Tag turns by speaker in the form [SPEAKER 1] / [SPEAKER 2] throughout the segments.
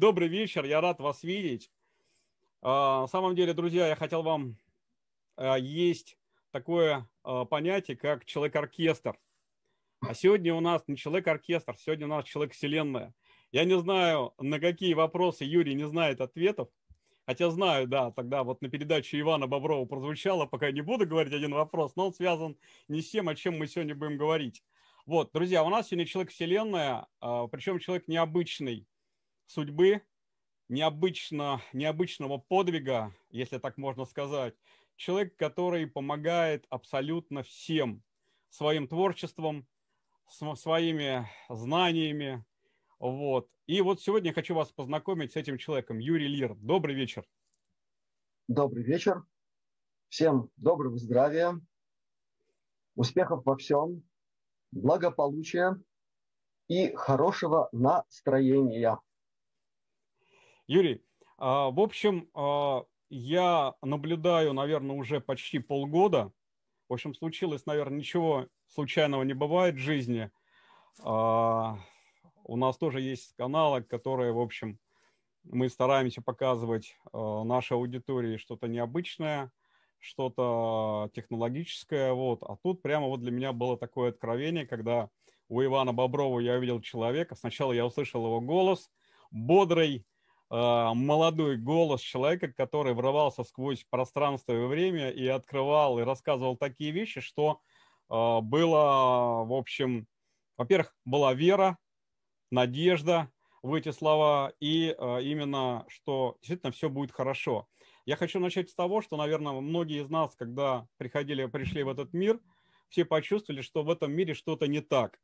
[SPEAKER 1] Добрый вечер, я рад вас видеть. А, на самом деле, друзья, я хотел вам... А, есть такое а, понятие, как человек-оркестр. А сегодня у нас не человек-оркестр, сегодня у нас человек-вселенная. Я не знаю, на какие вопросы Юрий не знает ответов, хотя знаю, да, тогда вот на передаче Ивана Боброва прозвучало, пока не буду говорить один вопрос, но он связан не с тем, о чем мы сегодня будем говорить. Вот, друзья, у нас сегодня человек-вселенная, причем человек необычный судьбы, необычно, необычного подвига, если так можно сказать. Человек, который помогает абсолютно всем своим творчеством, своими знаниями. Вот. И вот сегодня я хочу вас познакомить с этим человеком, Юрий Лир. Добрый вечер.
[SPEAKER 2] Добрый вечер. Всем доброго здравия, успехов во всем, благополучия и хорошего настроения.
[SPEAKER 1] Юрий, а, в общем, а, я наблюдаю, наверное, уже почти полгода. В общем, случилось, наверное, ничего случайного не бывает в жизни. А, у нас тоже есть каналы, которые, в общем, мы стараемся показывать нашей аудитории что-то необычное, что-то технологическое. Вот. А тут прямо вот для меня было такое откровение, когда у Ивана Боброва я увидел человека. Сначала я услышал его голос, бодрый, молодой голос человека, который врывался сквозь пространство и время и открывал и рассказывал такие вещи, что а, было, в общем, во-первых, была вера, надежда в эти слова и а, именно, что действительно все будет хорошо. Я хочу начать с того, что, наверное, многие из нас, когда приходили, пришли в этот мир, все почувствовали, что в этом мире что-то не так.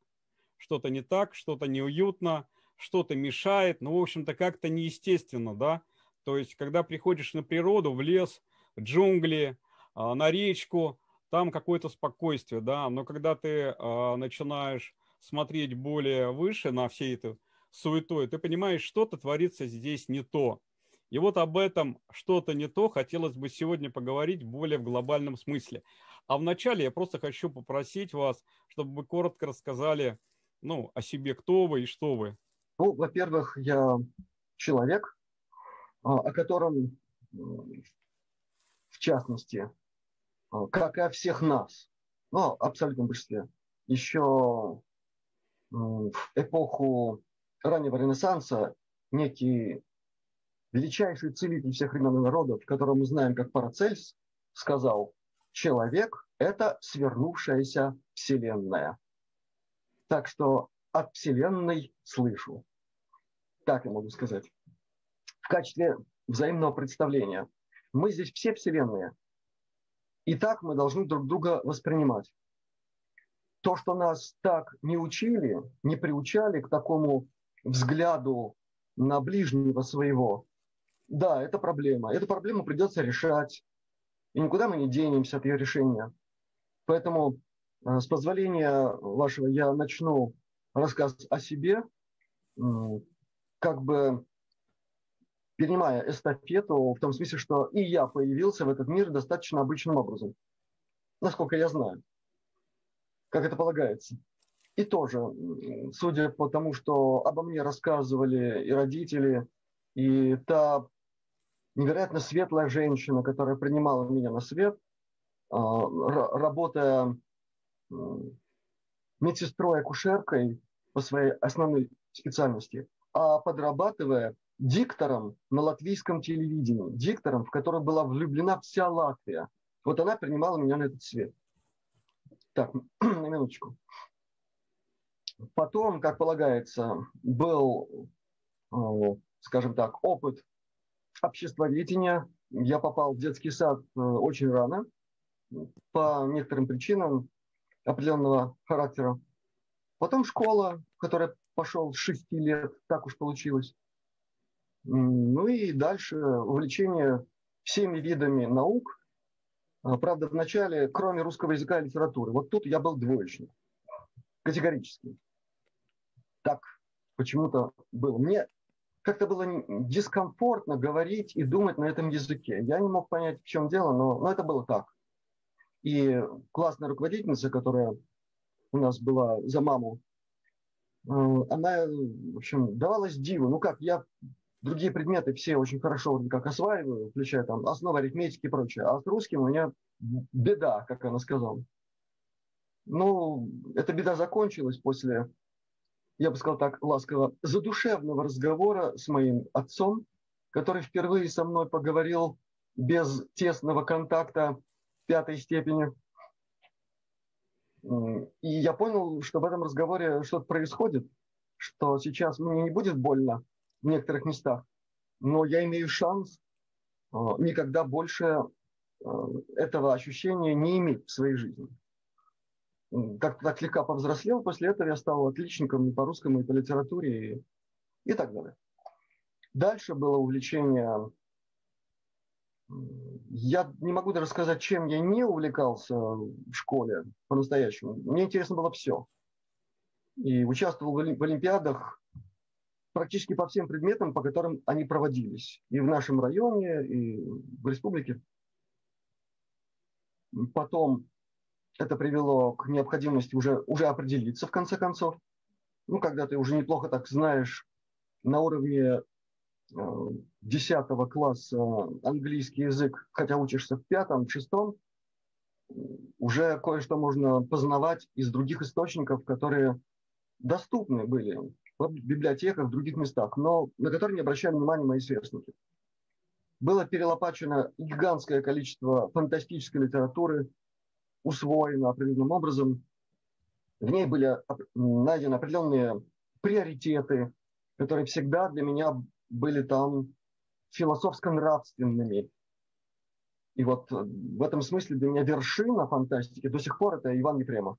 [SPEAKER 1] Что-то не так, что-то неуютно, что-то мешает, ну, в общем-то, как-то неестественно, да. То есть, когда приходишь на природу, в лес, в джунгли, а, на речку, там какое-то спокойствие, да, но когда ты а, начинаешь смотреть более выше на все это суетой, ты понимаешь, что-то творится здесь не то. И вот об этом что-то не то хотелось бы сегодня поговорить более в глобальном смысле. А вначале я просто хочу попросить вас, чтобы вы коротко рассказали ну, о себе, кто вы и что вы.
[SPEAKER 2] Ну, во-первых, я человек, а, о котором, в частности, а, как и о всех нас, ну, абсолютном большинстве, еще в эпоху раннего Ренессанса некий величайший целитель всех времен и народов, которого мы знаем как Парацельс, сказал, человек – это свернувшаяся вселенная. Так что от Вселенной слышу. Так я могу сказать. В качестве взаимного представления. Мы здесь все Вселенные. И так мы должны друг друга воспринимать. То, что нас так не учили, не приучали к такому взгляду на ближнего своего, да, это проблема. Эту проблему придется решать. И никуда мы не денемся от ее решения. Поэтому, э, с позволения вашего, я начну рассказ о себе, как бы перенимая эстафету в том смысле, что и я появился в этот мир достаточно обычным образом, насколько я знаю, как это полагается. И тоже, судя по тому, что обо мне рассказывали и родители, и та невероятно светлая женщина, которая принимала меня на свет, а, работая медсестрой-акушеркой по своей основной специальности, а подрабатывая диктором на латвийском телевидении, диктором, в который была влюблена вся Латвия. Вот она принимала меня на этот свет. Так, на минуточку. Потом, как полагается, был, э, скажем так, опыт обществоведения. Я попал в детский сад э, очень рано, по некоторым причинам определенного характера. Потом школа, в которой пошел с 6 лет, так уж получилось. Ну и дальше увлечение всеми видами наук. А, правда, вначале, кроме русского языка и литературы, вот тут я был двоечник, категорически. Так почему-то было. Мне как-то было дискомфортно говорить и думать на этом языке. Я не мог понять, в чем дело, но, но это было так. И классная руководительница, которая у нас была за маму, она, в общем, давалась диву. Ну как, я другие предметы все очень хорошо как осваиваю, включая там основы арифметики и прочее. А с русским у меня беда, как она сказала. Ну, эта беда закончилась после, я бы сказал так ласково, задушевного разговора с моим отцом, который впервые со мной поговорил без тесного контакта пятой степени. И я понял, что в этом разговоре что-то происходит, что сейчас мне не будет больно в некоторых местах, но я имею шанс а, никогда больше а, этого ощущения не иметь в своей жизни. Как-то так слегка повзрослел, после этого я стал отличником и по русскому, и по литературе, и, и так далее. Дальше было увлечение я не могу даже сказать, чем я не увлекался в школе по-настоящему. Мне интересно было все. И участвовал в олимпиадах практически по всем предметам, по которым они проводились. И в нашем районе, и в республике. Потом это привело к необходимости уже, уже определиться в конце концов. Ну, когда ты уже неплохо так знаешь на уровне 10 класса английский язык, хотя учишься в пятом, шестом, уже кое-что можно познавать из других источников, которые доступны были в библиотеках, в других местах, но на которые не обращали внимания мои сверстники. Было перелопачено гигантское количество фантастической литературы, усвоено определенным образом. В ней были найдены определенные приоритеты, которые всегда для меня были там философско-нравственными. И вот в этом смысле для меня вершина фантастики до сих пор это Иван Ефремов.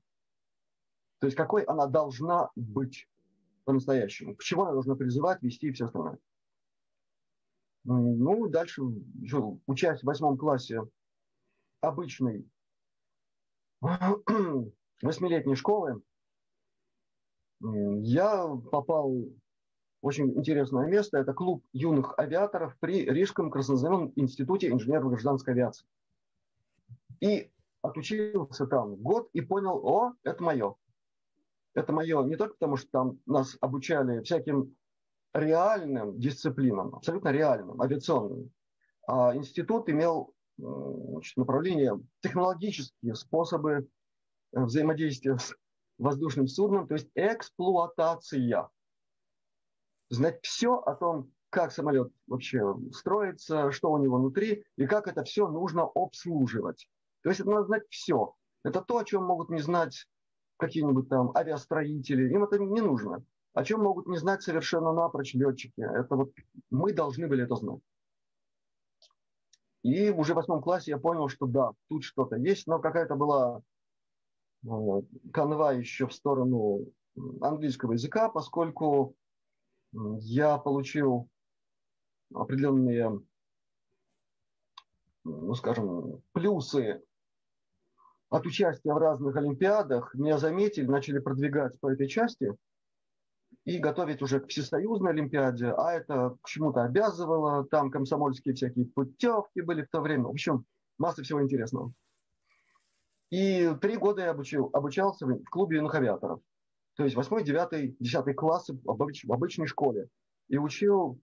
[SPEAKER 2] То есть какой она должна быть по-настоящему, к чему она должна призывать, вести и все остальное. Ну, дальше, учась в восьмом классе обычной восьмилетней школы, я попал очень интересное место. Это клуб юных авиаторов при Рижском краснознаменном институте инженеров гражданской авиации. И отучился там год и понял, о, это мое. Это мое не только потому, что там нас обучали всяким реальным дисциплинам, абсолютно реальным, авиационным. А институт имел значит, направление технологические способы э, взаимодействия с воздушным судном, то есть эксплуатация знать все о том, как самолет вообще строится, что у него внутри и как это все нужно обслуживать. То есть это надо знать все. Это то, о чем могут не знать какие-нибудь там авиастроители. Им это не нужно. О чем могут не знать совершенно напрочь летчики. Это вот мы должны были это знать. И уже в восьмом классе я понял, что да, тут что-то есть, но какая-то была э, канва еще в сторону английского языка, поскольку я получил определенные, ну скажем, плюсы от участия в разных олимпиадах. Меня заметили, начали продвигать по этой части и готовить уже к всесоюзной олимпиаде, а это к чему-то обязывало. Там комсомольские всякие путевки были в то время. В общем, масса всего интересного. И три года я обучил, обучался в клубе юных авиаторов то есть 8, 9, 10 классы в, в обычной школе. И учил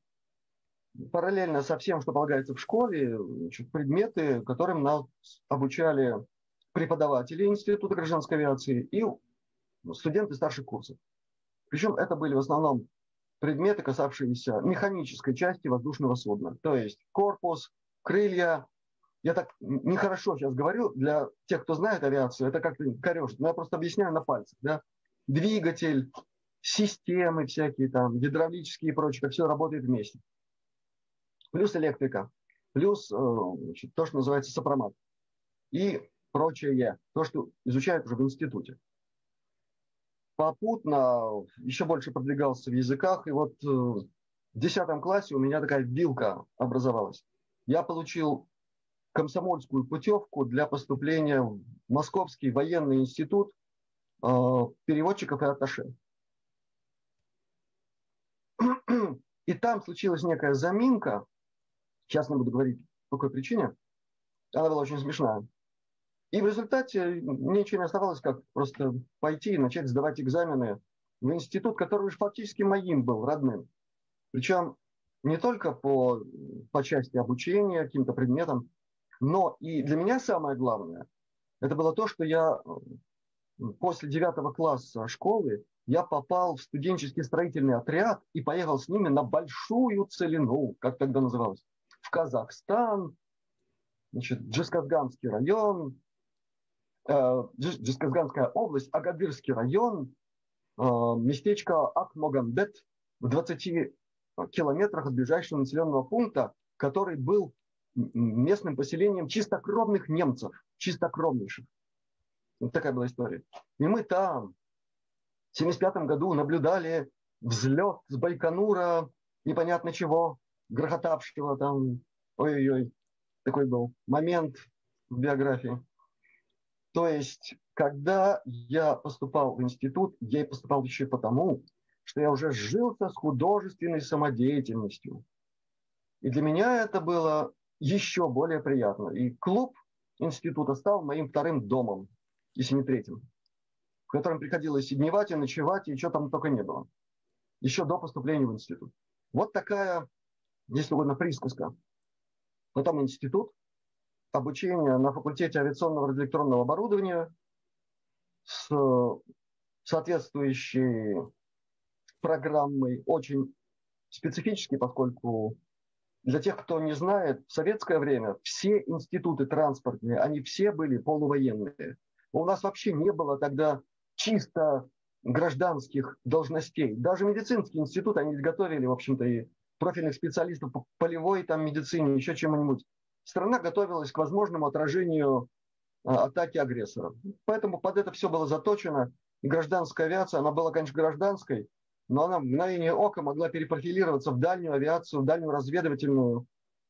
[SPEAKER 2] параллельно со всем, что полагается в школе, значит, предметы, которым нас обучали преподаватели Института гражданской авиации и студенты старших курсов. Причем это были в основном предметы, касавшиеся механической части воздушного судна. То есть корпус, крылья. Я так нехорошо сейчас говорю, для тех, кто знает авиацию, это как-то корежит. Но я просто объясняю на пальцах. Да? Двигатель, системы всякие там, гидравлические и прочее, все работает вместе. Плюс электрика, плюс э, значит, то, что называется сопромат. И прочее, то, что изучают уже в институте. Попутно еще больше продвигался в языках, и вот э, в 10 классе у меня такая вилка образовалась. Я получил комсомольскую путевку для поступления в Московский военный институт переводчиков и атташе. И там случилась некая заминка, сейчас не буду говорить по какой причине, она была очень смешная. И в результате мне ничего не оставалось, как просто пойти и начать сдавать экзамены в институт, который уж фактически моим был, родным. Причем не только по, по части обучения каким-то предметам, но и для меня самое главное, это было то, что я после девятого класса школы я попал в студенческий строительный отряд и поехал с ними на большую целину, как тогда называлось, в Казахстан, значит, Джесказганский район, э, Джесказганская область, Агадырский район, э, местечко Акмогамбет в 20 километрах от ближайшего населенного пункта, который был местным поселением чистокровных немцев, чистокровнейших. Вот такая была история. И мы там в 1975 году наблюдали взлет с Байконура непонятно чего, грохотавшего там. Ой-ой-ой, такой был момент в биографии. То есть, когда я поступал в институт, я и поступал еще потому, что я уже жился с художественной самодеятельностью. И для меня это было еще более приятно. И клуб института стал моим вторым домом, если не третьим, в котором приходилось и дневать, и ночевать, и что там только не было. Еще до поступления в институт. Вот такая, если угодно, присказка. Потом институт, обучение на факультете авиационного радиоэлектронного оборудования с соответствующей программой, очень специфический, поскольку для тех, кто не знает, в советское время все институты транспортные, они все были полувоенные. У нас вообще не было тогда чисто гражданских должностей. Даже медицинский институт, они готовили, в общем-то, и профильных специалистов по полевой там, медицине, еще чему-нибудь. Страна готовилась к возможному отражению а, атаки агрессора. Поэтому под это все было заточено. И гражданская авиация, она была, конечно, гражданской, но она в мгновение ока могла перепрофилироваться в дальнюю авиацию, в дальнюю разведывательную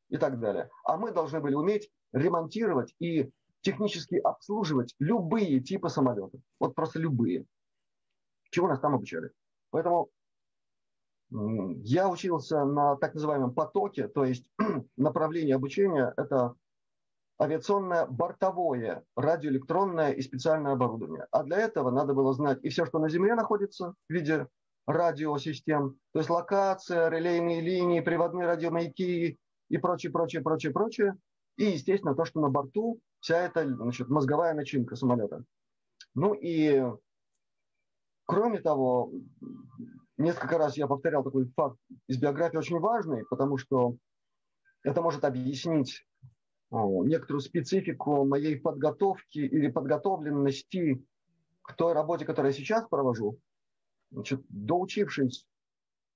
[SPEAKER 2] и так далее. А мы должны были уметь ремонтировать и технически обслуживать любые типы самолетов. Вот просто любые. Чего нас там обучали. Поэтому я учился на так называемом потоке, то есть направление обучения – это авиационное бортовое, радиоэлектронное и специальное оборудование. А для этого надо было знать и все, что на Земле находится в виде радиосистем, то есть локация, релейные линии, приводные радиомаяки и прочее, прочее, прочее, прочее. И, естественно, то, что на борту, вся эта значит, мозговая начинка самолета. Ну и, кроме того, несколько раз я повторял такой факт из биографии очень важный, потому что это может объяснить некоторую специфику моей подготовки или подготовленности к той работе, которую я сейчас провожу. Значит, доучившись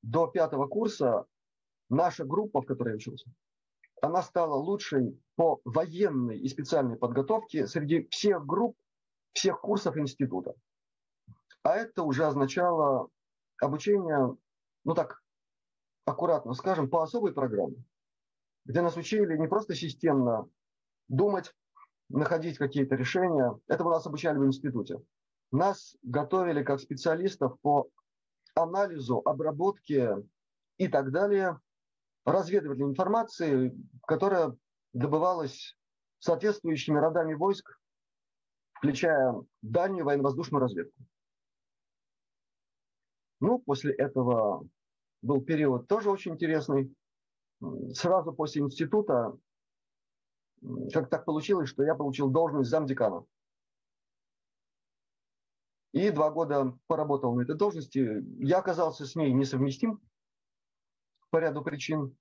[SPEAKER 2] до пятого курса, наша группа, в которой я учился, она стала лучшей по военной и специальной подготовке среди всех групп, всех курсов института. А это уже означало обучение, ну так, аккуратно скажем, по особой программе, где нас учили не просто системно думать, находить какие-то решения. Это мы нас обучали в институте. Нас готовили как специалистов по анализу, обработке и так далее разведывательной информации, которая добывалась соответствующими родами войск, включая дальнюю военно-воздушную разведку. Ну, после этого был период тоже очень интересный. Сразу после института, как так получилось, что я получил должность замдекана. И два года поработал на этой должности. Я оказался с ней несовместим по ряду причин.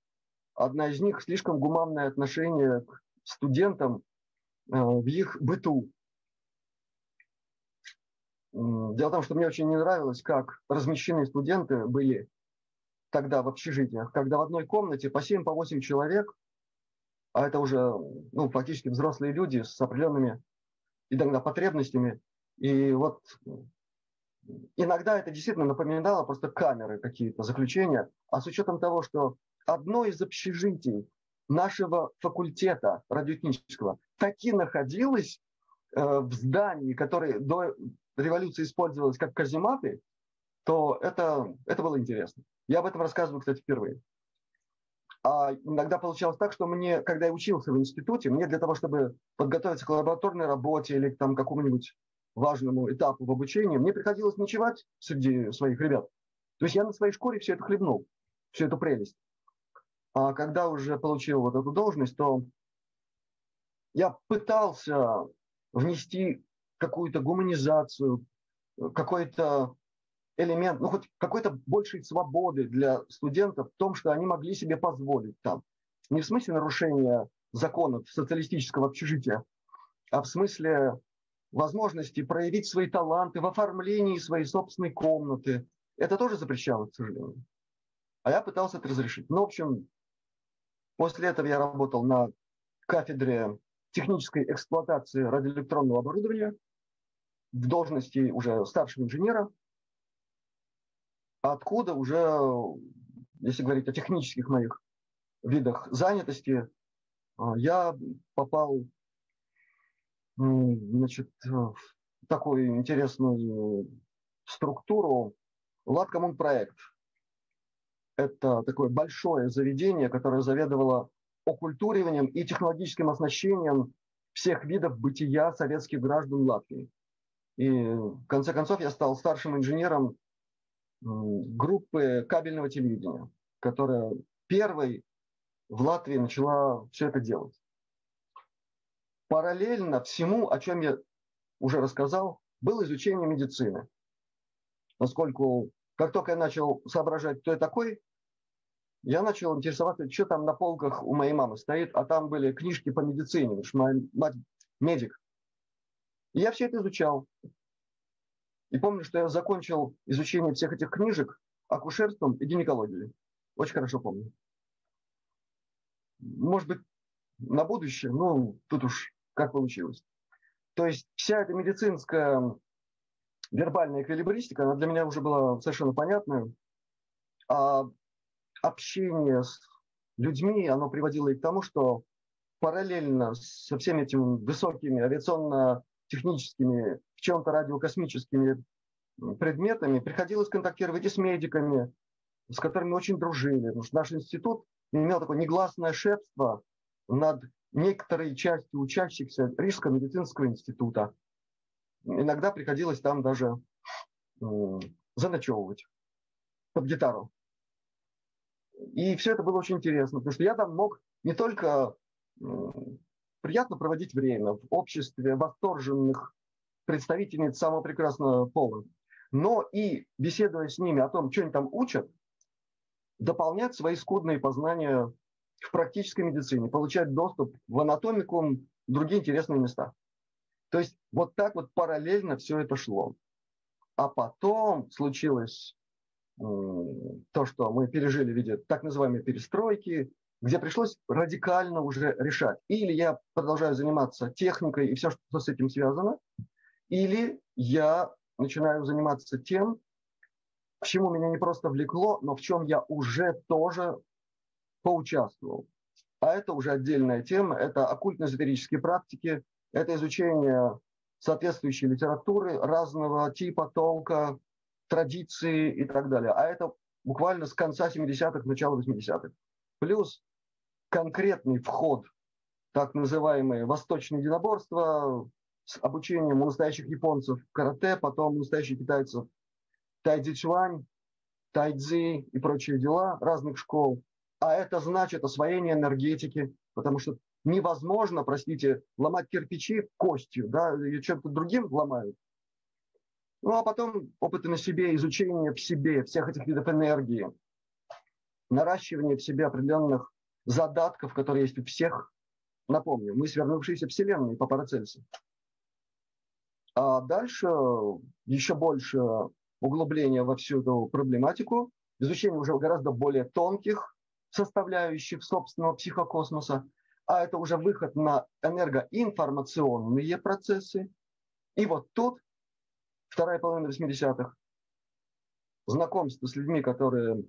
[SPEAKER 2] Одна из них – слишком гуманное отношение к студентам э, в их быту. Дело в том, что мне очень не нравилось, как размещены студенты были тогда в общежитиях, когда в одной комнате по 7-8 по человек, а это уже ну, фактически взрослые люди с определенными иногда потребностями, и вот иногда это действительно напоминало просто камеры какие-то, заключения. А с учетом того, что одно из общежитий нашего факультета радиотехнического таки находилось э, в здании, которое до революции использовалось как казематы, то это, это было интересно. Я об этом рассказываю, кстати, впервые. А иногда получалось так, что мне, когда я учился в институте, мне для того, чтобы подготовиться к лабораторной работе или к там, какому-нибудь важному этапу в обучении, мне приходилось ночевать среди своих ребят. То есть я на своей шкуре все это хлебнул, всю эту прелесть. А когда уже получил вот эту должность, то я пытался внести какую-то гуманизацию, какой-то элемент, ну хоть какой-то большей свободы для студентов в том, что они могли себе позволить там. Не в смысле нарушения законов социалистического общежития, а в смысле возможности проявить свои таланты в оформлении своей собственной комнаты. Это тоже запрещалось, к сожалению. А я пытался это разрешить. Ну, в общем, после этого я работал на кафедре технической эксплуатации радиоэлектронного оборудования в должности уже старшего инженера, откуда уже, если говорить о технических моих видах занятости, а, я попал значит, в такую интересную структуру Латкоммун-проект. Это такое большое заведение, которое заведовало оккультуриванием и технологическим оснащением всех видов бытия советских граждан Латвии. И в конце концов я стал старшим инженером группы кабельного телевидения, которая первой в Латвии начала все это делать. Параллельно всему, о чем я уже рассказал, было изучение медицины. Поскольку как только я начал соображать, кто я такой, я начал интересоваться, что там на полках у моей мамы стоит, а там были книжки по медицине, что моя мать медик. И я все это изучал. И помню, что я закончил изучение всех этих книжек акушерством и гинекологией. Очень хорошо помню может быть, на будущее, ну, тут уж как получилось. То есть вся эта медицинская вербальная эквилибристика, она для меня уже была совершенно понятная. А общение с людьми, оно приводило и к тому, что параллельно со всеми этими высокими авиационно-техническими, в чем-то радиокосмическими предметами приходилось контактировать и с медиками, с которыми очень дружили. Потому что наш институт имел такое негласное шефство над некоторой частью учащихся Рижского медицинского института. Иногда приходилось там даже заночевывать под гитару. И все это было очень интересно, потому что я там мог не только приятно проводить время в обществе восторженных представительниц самого прекрасного пола, но и беседуя с ними о том, что они там учат, дополнять свои скудные познания в практической медицине, получать доступ в анатомику, другие интересные места. То есть вот так вот параллельно все это шло. А потом случилось то, что мы пережили в виде так называемой перестройки, где пришлось радикально уже решать. Или я продолжаю заниматься техникой и все, что с этим связано, или я начинаю заниматься тем, к чему меня не просто влекло, но в чем я уже тоже поучаствовал. А это уже отдельная тема, это оккультно-эзотерические практики, это изучение соответствующей литературы разного типа, толка, традиции и так далее. А это буквально с конца 70-х, начала 80-х. Плюс конкретный вход, так называемые восточные единоборства, с обучением у настоящих японцев карате, потом у настоящих китайцев тайцзи-чуань, тайцзи и прочие дела разных школ. А это значит освоение энергетики, потому что невозможно, простите, ломать кирпичи костью, да, и чем-то другим ломают. Ну, а потом опыты на себе, изучение в себе всех этих видов энергии, наращивание в себе определенных задатков, которые есть у всех. Напомню, мы свернувшиеся вселенные по Парацельсу. А дальше еще больше углубление во всю эту проблематику, изучение уже гораздо более тонких составляющих собственного психокосмоса, а это уже выход на энергоинформационные процессы. И вот тут, вторая половина 80-х, знакомство с людьми, которые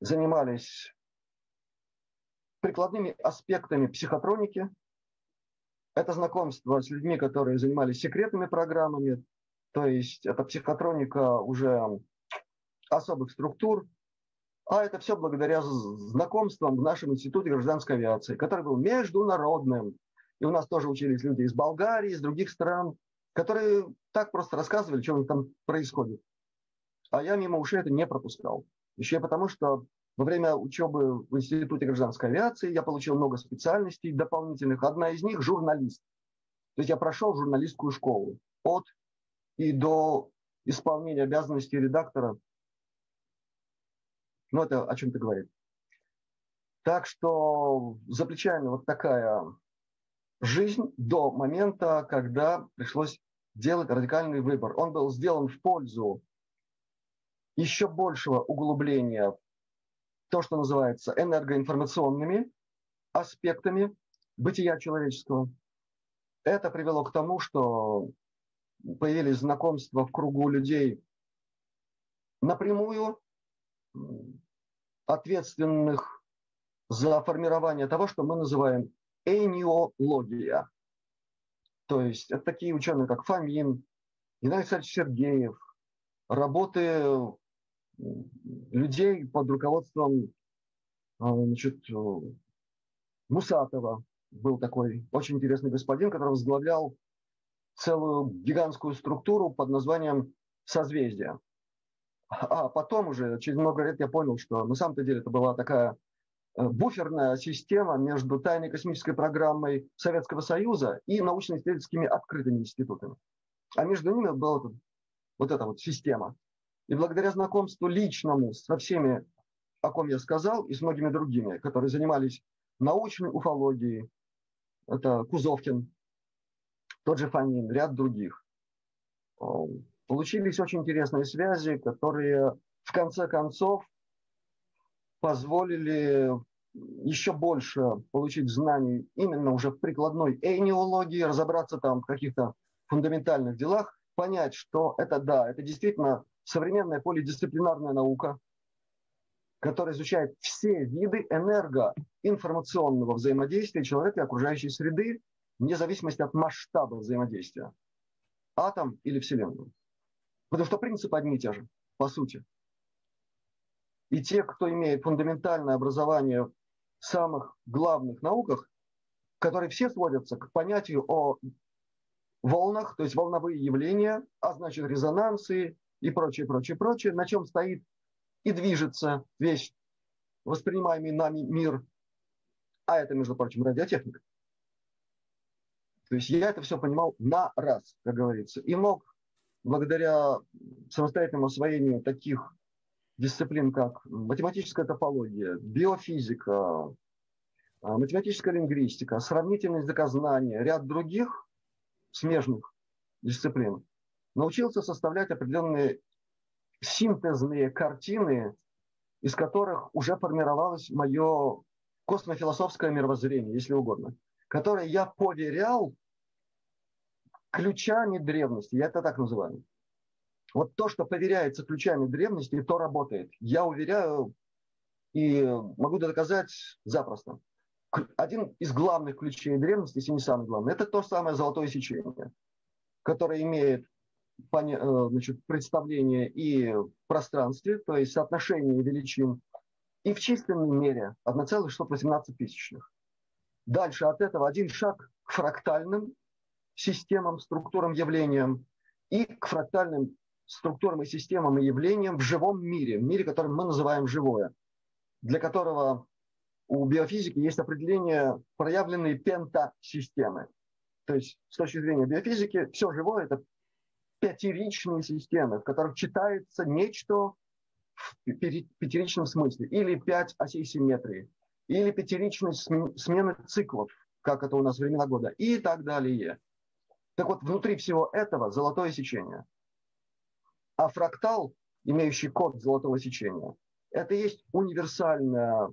[SPEAKER 2] занимались прикладными аспектами психотроники. Это знакомство с людьми, которые занимались секретными программами, то есть это психотроника уже особых структур, а это все благодаря знакомствам в нашем институте гражданской авиации, который был международным. И у нас тоже учились люди из Болгарии, из других стран. которые так просто рассказывали, что там происходит. А я мимо ушей это не пропускал. Еще и потому, что во время учебы в Институте гражданской авиации я получил много специальностей дополнительных. Одна из них – журналист. То есть я прошел журналистскую школу от и до исполнения обязанностей редактора. Ну, это о чем-то говорит. Так что за плечами вот такая жизнь до момента, когда пришлось делать радикальный выбор. Он был сделан в пользу еще большего углубления то, что называется энергоинформационными аспектами бытия человеческого. Это привело к тому, что появились знакомства в кругу людей напрямую ответственных за формирование того, что мы называем эниология. То есть это такие ученые, как Фомин, Геннадий Александрович Сергеев, работы людей под руководством а, значит, Мусатова. Был такой очень интересный господин, который возглавлял целую гигантскую структуру под названием «Созвездие». А потом уже, через много лет я понял, что на самом-то деле это была такая э, буферная система между тайной космической программой Советского Союза и научно-исследовательскими открытыми институтами. А между ними была вот, эта вот система. И благодаря знакомству личному со всеми, о ком я сказал, и с многими другими, которые занимались научной уфологией, это Кузовкин, тот же Фанин, ряд других, получились очень интересные связи, которые в конце концов позволили еще больше получить знаний именно уже в прикладной эйнеологии, разобраться там в каких-то фундаментальных делах, понять, что это да, это действительно современная полидисциплинарная наука, которая изучает все виды энергоинформационного взаимодействия человека и окружающей среды, вне зависимости от масштаба взаимодействия. Атом или Вселенную. Потому что принципы одни и те же, по сути. И те, кто имеет фундаментальное образование в самых главных науках, которые все сводятся к понятию о волнах, то есть волновые явления, а значит резонансы и прочее, прочее, прочее, на чем стоит и движется весь воспринимаемый нами мир, а это, между прочим, радиотехника. То есть я это все понимал на раз, как говорится, и мог благодаря самостоятельному освоению таких дисциплин, как математическая топология, биофизика, а, математическая лингвистика, сравнительность языкознания, ряд других смежных дисциплин, научился составлять определенные синтезные картины, из которых уже формировалось мое космофилософское мировоззрение, если угодно, которое я поверял ключами древности, я это так называю. Вот то, что поверяется ключами древности, то работает. Я уверяю и могу доказать запросто. Один из главных ключей древности, если не самый главный, это то самое золотое сечение, которое имеет э, значит, представление и в пространстве, то есть соотношение величин, и в численной мере 1,618 тысячных. Дальше от этого один шаг к фрактальным системам, структурам, явлениям и к фрактальным структурам и системам и явлениям в живом мире, в мире, который мы называем живое, для которого у биофизики есть определение проявленные пентасистемы. То есть с точки зрения биофизики все живое – это пятеричные системы, в которых читается нечто в пятеричном смысле, или пять осей симметрии, или пятеричной смены циклов, как это у нас времена года, и так далее. Так вот, внутри всего этого золотое сечение. А фрактал, имеющий код золотого сечения, это есть универсальное,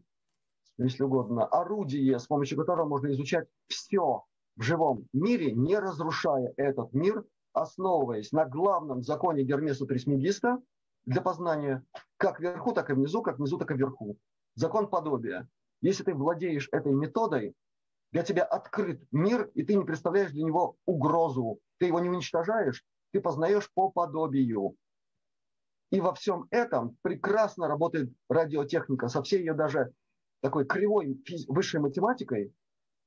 [SPEAKER 2] если угодно, орудие, с помощью которого можно изучать все в живом мире, не разрушая этот мир, основываясь на главном законе Гермеса Трисмегиста для познания как вверху, так и внизу, как внизу, так и вверху. Закон подобия. Если ты владеешь этой методой, для тебя открыт мир, и ты не представляешь для него угрозу. Ты его не уничтожаешь, ты познаешь по подобию. И во всем этом прекрасно работает радиотехника со всей ее даже такой кривой высшей математикой,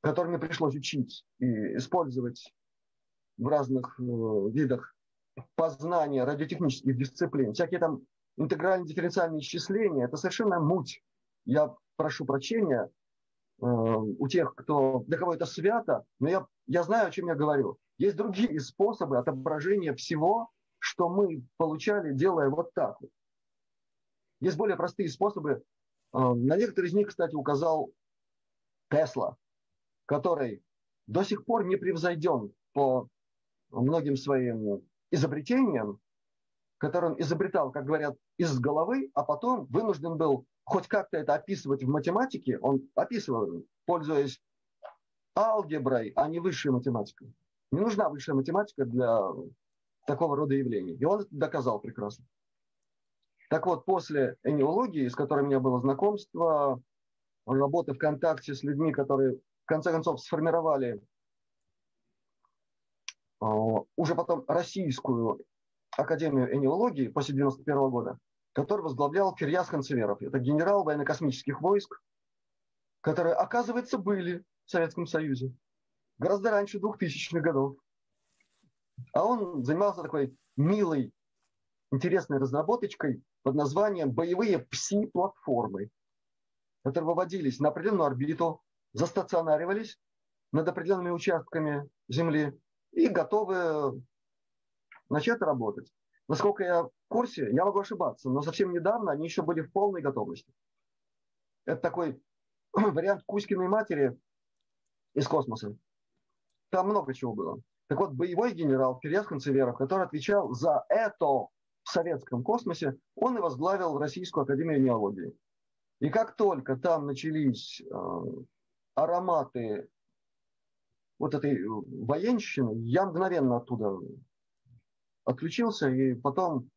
[SPEAKER 2] которую мне пришлось учить и использовать в разных э, видах познания радиотехнических дисциплин, всякие там интегральные дифференциальные исчисления, это совершенно муть. Я прошу прощения у тех, кто, для кого это свято, но я, я знаю, о чем я говорю. Есть другие способы отображения всего, что мы получали, делая вот так. Есть более простые способы. Э, на некоторые из них, кстати, указал Тесла, который до сих пор не превзойден по многим своим изобретениям, которые он изобретал, как говорят, из головы, а потом вынужден был хоть как-то это описывать в математике, он описывал, пользуясь алгеброй, а не высшей математикой. Не нужна высшая математика для такого рода явлений. И он это доказал прекрасно. Так вот, после энеологии, с которой у меня было знакомство, работы в контакте с людьми, которые в конце концов сформировали а, уже потом российскую академию энеологии после 91 года, который возглавлял Кирьяс Ханцеверов. Это генерал военно-космических войск, которые, оказывается, были в Советском Союзе гораздо раньше 2000-х годов. А он занимался такой милой, интересной разработочкой под названием «Боевые пси-платформы», которые выводились на определенную орбиту, застационаривались над определенными участками Земли и готовы начать работать. Насколько я в курсе, я могу ошибаться, но совсем недавно они еще были в полной готовности. Это такой вариант Кузькиной матери из космоса. Там много чего было. Так вот, боевой генерал Кирьяс Ханцеверов, который отвечал за это в советском космосе, он и возглавил Российскую Академию Неологии. И как только там начались э, ароматы вот этой военщины, я мгновенно оттуда отключился, и потом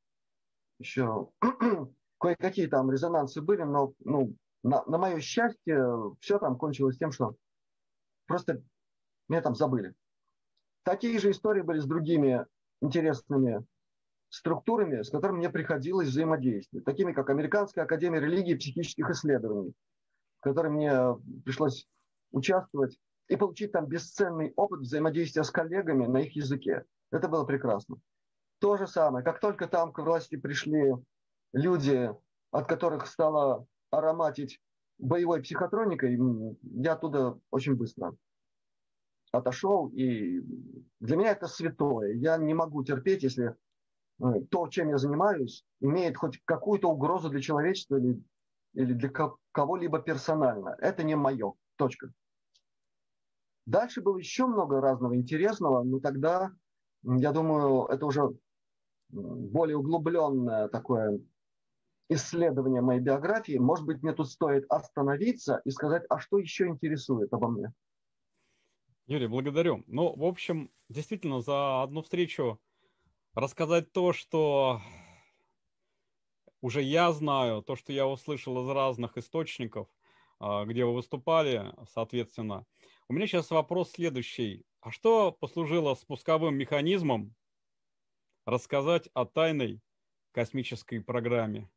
[SPEAKER 2] еще кое-какие там резонансы были, но ну, на, на мое счастье все там кончилось тем, что просто меня там забыли. Такие же истории были с другими интересными структурами, с которыми мне приходилось взаимодействовать, такими как Американская академия религии и психических исследований, в которой мне пришлось участвовать и получить там бесценный опыт взаимодействия с коллегами на их языке. Это было прекрасно. То же самое, как только там к власти пришли люди, от которых стало ароматить боевой психотроникой, я оттуда очень быстро отошел. И для меня это святое. Я не могу терпеть, если э, то, чем я занимаюсь, имеет хоть какую-то угрозу для человечества или, или для кого-либо персонально. Это не мое. Точка. Дальше было еще много разного интересного, но тогда, я думаю, это уже более углубленное такое исследование моей биографии, может быть, мне тут стоит остановиться и сказать, а что еще интересует обо мне?
[SPEAKER 1] Юрий, благодарю. Ну, в общем, действительно, за одну встречу рассказать то, что уже я знаю, то, что я услышал из разных источников, а, где вы выступали, соответственно. У меня сейчас вопрос следующий. А что послужило спусковым механизмом рассказать о тайной космической программе.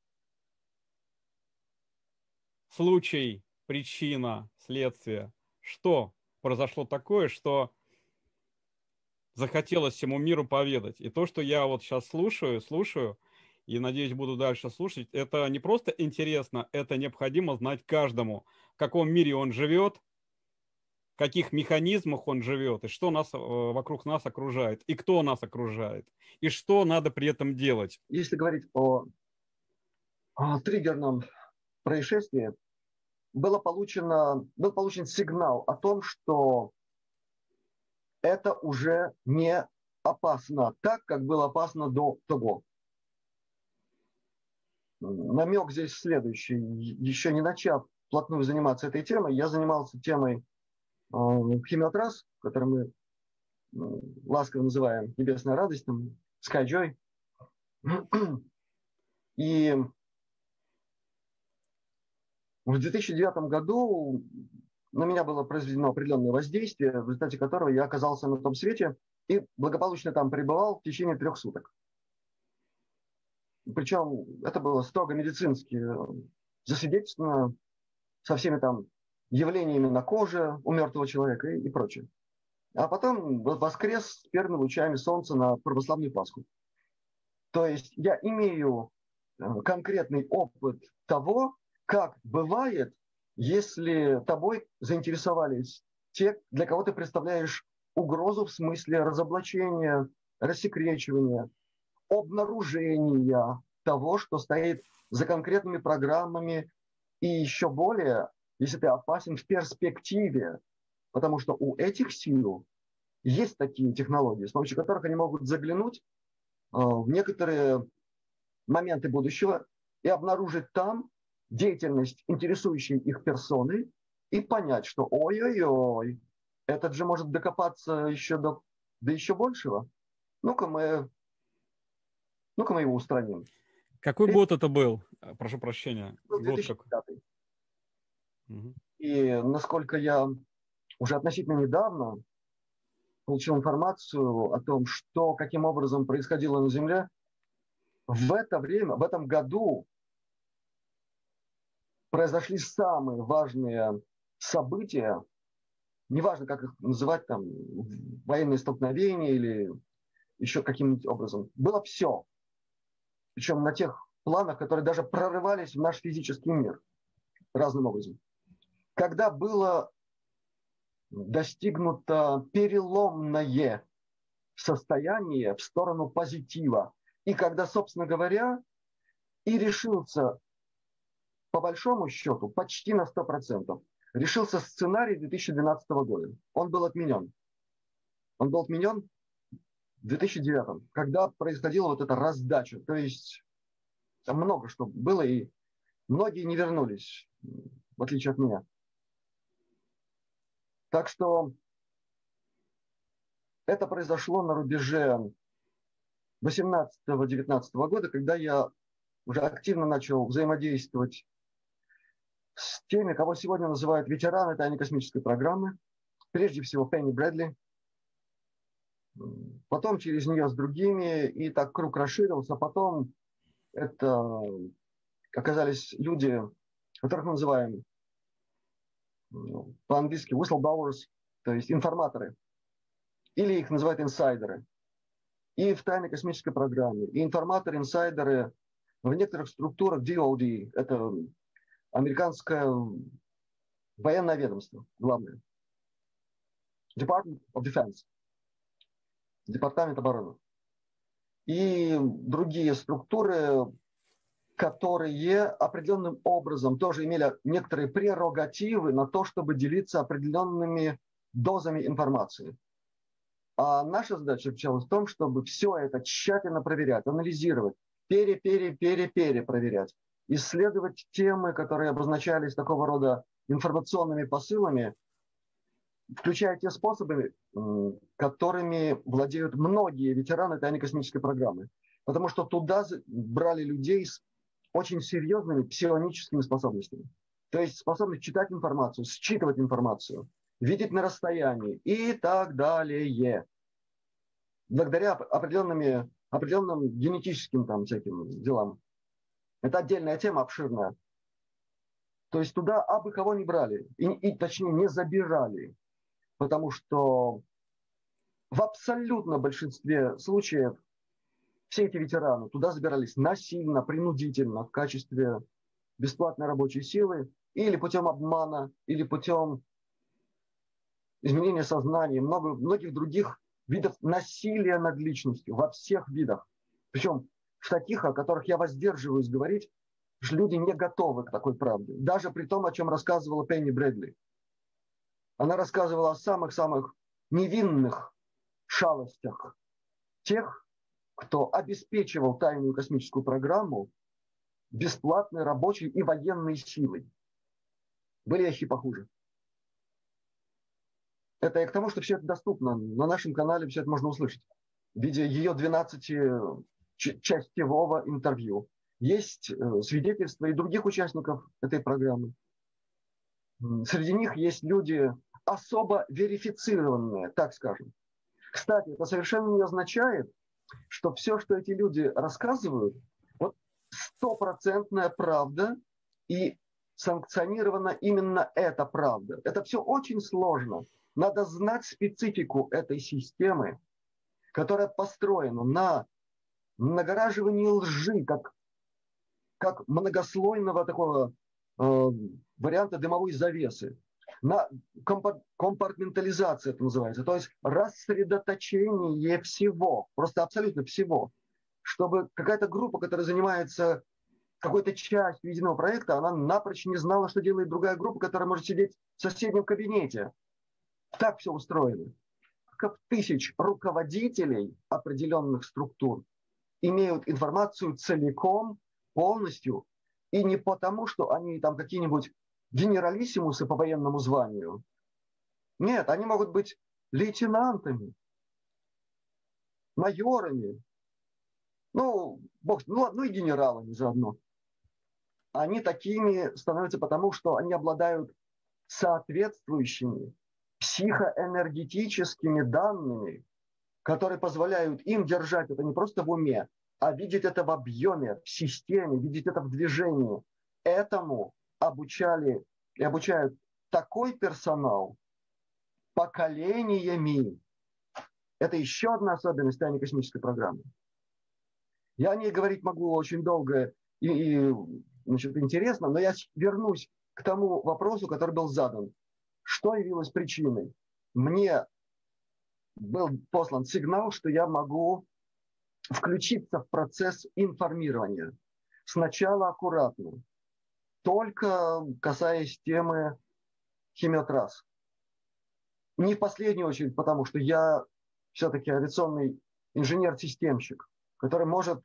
[SPEAKER 1] Случай, причина, следствие. Что произошло такое, что захотелось всему миру поведать. И то, что я вот сейчас слушаю, слушаю, и, надеюсь, буду дальше слушать, это не просто интересно, это необходимо знать каждому, в каком мире он живет, каких механизмах он живет, и что нас э, вокруг нас окружает, и кто нас окружает, и что надо при этом делать.
[SPEAKER 2] Если говорить о, о триггерном происшествии, было получено, был получен сигнал о том, что это уже не опасно так, как было опасно до того. Намек здесь следующий. Еще не начав плотную заниматься этой темой, я занимался темой химиотрасс, который мы ласково называем небесная радость, там, Sky. И в 2009 году на меня было произведено определенное воздействие, в результате которого я оказался на том свете и благополучно там пребывал в течение трех суток. Причем это было строго медицински засвидетельствовано со всеми там явлениями на коже у мертвого человека и, и прочее. а потом воскрес с первыми лучами солнца на православную Пасху. То есть я имею э, конкретный опыт того, как бывает, если тобой заинтересовались те, для кого ты представляешь угрозу в смысле разоблачения, рассекречивания, обнаружения того, что стоит за конкретными программами, и еще более, если ты опасен в перспективе, потому что у этих сил есть такие технологии, с помощью которых они могут заглянуть э, в некоторые моменты будущего и обнаружить там деятельность, интересующей их персоны, и понять, что ой-ой-ой, этот же может докопаться еще до, до еще большего. Ну-ка мы, ну-ка мы его устраним.
[SPEAKER 1] Какой и, год это был? Прошу прощения.
[SPEAKER 2] Был 2005. Год И насколько я уже относительно недавно получил информацию о том, что, каким образом происходило на Земле, в это время, в этом году произошли самые важные события, неважно, как их называть, там, военные столкновения или еще каким-нибудь образом. Было все. Причем на тех планах, которые даже прорывались в наш физический мир разным образом. Когда было достигнуто переломное состояние в сторону позитива, и когда, собственно говоря, и решился по большому счету почти на 100% решился сценарий 2012 года. Он был отменен. Он был отменен в 2009, когда происходила вот эта раздача. То есть там много что было, и многие не вернулись, в отличие от меня. Так что это произошло на рубеже 18-19 года, когда я уже активно начал взаимодействовать с теми, кого сегодня называют ветераны тайной космической программы. Прежде всего Пенни Брэдли, потом через нее с другими, и так круг расширился. Потом это оказались люди, которых мы называем по-английски whistleblowers, то есть информаторы, или их называют инсайдеры. И в тайной космической программе, и информаторы, инсайдеры в некоторых структурах DOD, это американское военное ведомство, главное. Department of Defense. Департамент обороны. И другие структуры, которые определенным образом тоже имели некоторые прерогативы на то, чтобы делиться определенными дозами информации. А наша задача заключалась в том, чтобы все это тщательно проверять, анализировать, пере-пере-пере-пере проверять исследовать темы, которые обозначались такого рода информационными посылами, включая те способы, которыми владеют многие ветераны тайной космической программы. Потому что туда брали людей с очень серьезными псионическими способностями. То есть способность читать информацию, считывать информацию, видеть на расстоянии и так далее. Благодаря определенными, определенным генетическим там всяким делам. Это отдельная тема, обширная. То есть туда абы кого не брали, и, и точнее не забирали, потому что в абсолютно большинстве случаев все эти ветераны туда забирались насильно, принудительно в качестве бесплатной рабочей силы или путем обмана, или путем изменения сознания, много, многих других видов насилия над личностью во всех видах. Причем в таких, о которых я воздерживаюсь говорить, люди не готовы к такой правде. Даже при том, о чем рассказывала Пенни Брэдли. Она рассказывала о самых-самых невинных шалостях тех, кто обеспечивал тайную космическую программу бесплатной рабочей и военной силой. Были вещи похуже. Это и к тому, что все это доступно. На нашем канале все это можно услышать. В виде ее 12 частевого интервью. Есть э, свидетельства и других участников этой программы. Среди них есть люди особо верифицированные, так скажем. Кстати, это совершенно не означает, что все, что эти люди рассказывают, вот стопроцентная правда и санкционирована именно эта правда. Это все очень сложно. надо знать специфику этой системы, которая построена на нагораживании лжи, как, как многослойного такого э, варианта дымовой завесы, на компартментализации это называется, то есть рассредоточение всего, просто абсолютно всего, чтобы какая-то группа, которая занимается какой-то частью единого проекта, она напрочь не знала, что делает другая группа, которая может сидеть в соседнем кабинете. Так все устроено. Как тысяч руководителей определенных структур имеют информацию целиком, полностью, и не потому, что они там какие-нибудь генералиссимусы по военному званию. Нет, они могут быть лейтенантами, майорами, ну, бог, ну, ну и генералами заодно. Они такими становятся потому, что они обладают соответствующими психоэнергетическими данными, которые позволяют им держать это не просто в уме, а видеть это в объеме, в системе, видеть это в движении. Этому обучали и обучают такой персонал поколениями. Это еще одна особенность тайной космической программы. Я о ней говорить могу очень долго и, и значит, интересно, но я вернусь к тому вопросу, который был задан. Что явилось причиной? Мне был послан сигнал, что я могу включиться в процесс информирования. Сначала аккуратно, только касаясь темы химиотрасс. Не в последнюю очередь, потому что я все-таки авиационный инженер-системщик, который может,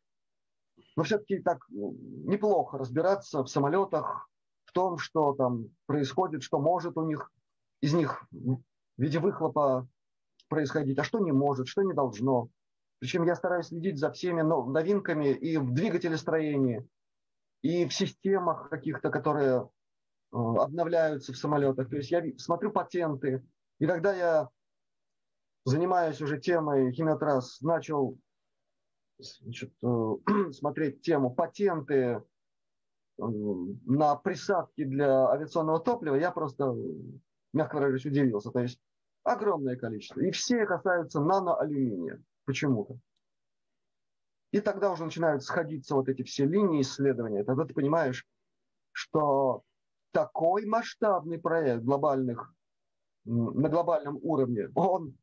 [SPEAKER 2] ну, все-таки так неплохо разбираться в самолетах, в том, что там происходит, что может у них, из них в виде выхлопа происходить, а что не может, что не должно. Причем я стараюсь следить за всеми новинками и в двигателестроении, и в системах каких-то, которые э, обновляются в самолетах. То есть я смотрю патенты. И когда я занимаюсь уже темой химиотрасс, начал значит, э, смотреть тему патенты э, на присадки для авиационного топлива, я просто, мягко выражаясь, удивился. То есть огромное количество. И все касаются наноалюминия почему-то. И тогда уже начинают сходиться вот эти все линии исследования. Тогда ты понимаешь, что такой масштабный проект глобальных, на глобальном уровне, он,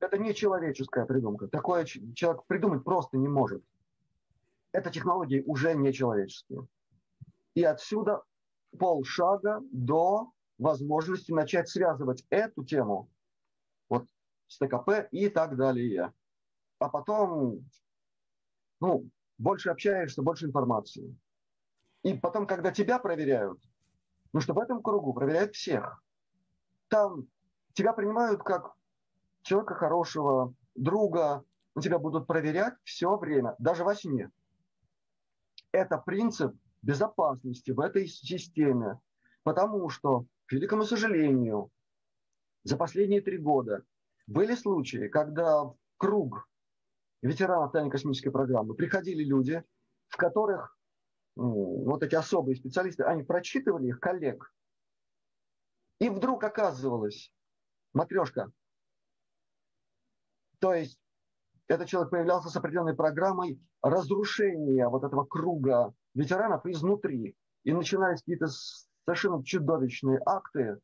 [SPEAKER 2] это не человеческая придумка. Такое человек придумать просто не может. Это технологии уже не человеческие. И отсюда полшага до возможности начать связывать эту тему вот с ТКП и так далее. А потом ну, больше общаешься, больше информации. И потом, когда тебя проверяют, ну что в этом кругу проверяют всех. Там тебя принимают как человека хорошего, друга, но тебя будут проверять все время, даже во сне. Это принцип безопасности в этой системе, потому что, к великому сожалению, за последние три года были случаи, когда в круг ветеранов тайной космической программы, приходили люди, в которых ну, вот эти особые специалисты, они прочитывали их коллег. И вдруг оказывалось, матрешка, то есть этот человек появлялся с определенной программой разрушения вот этого круга ветеранов изнутри. И начинались какие-то совершенно чудовищные акты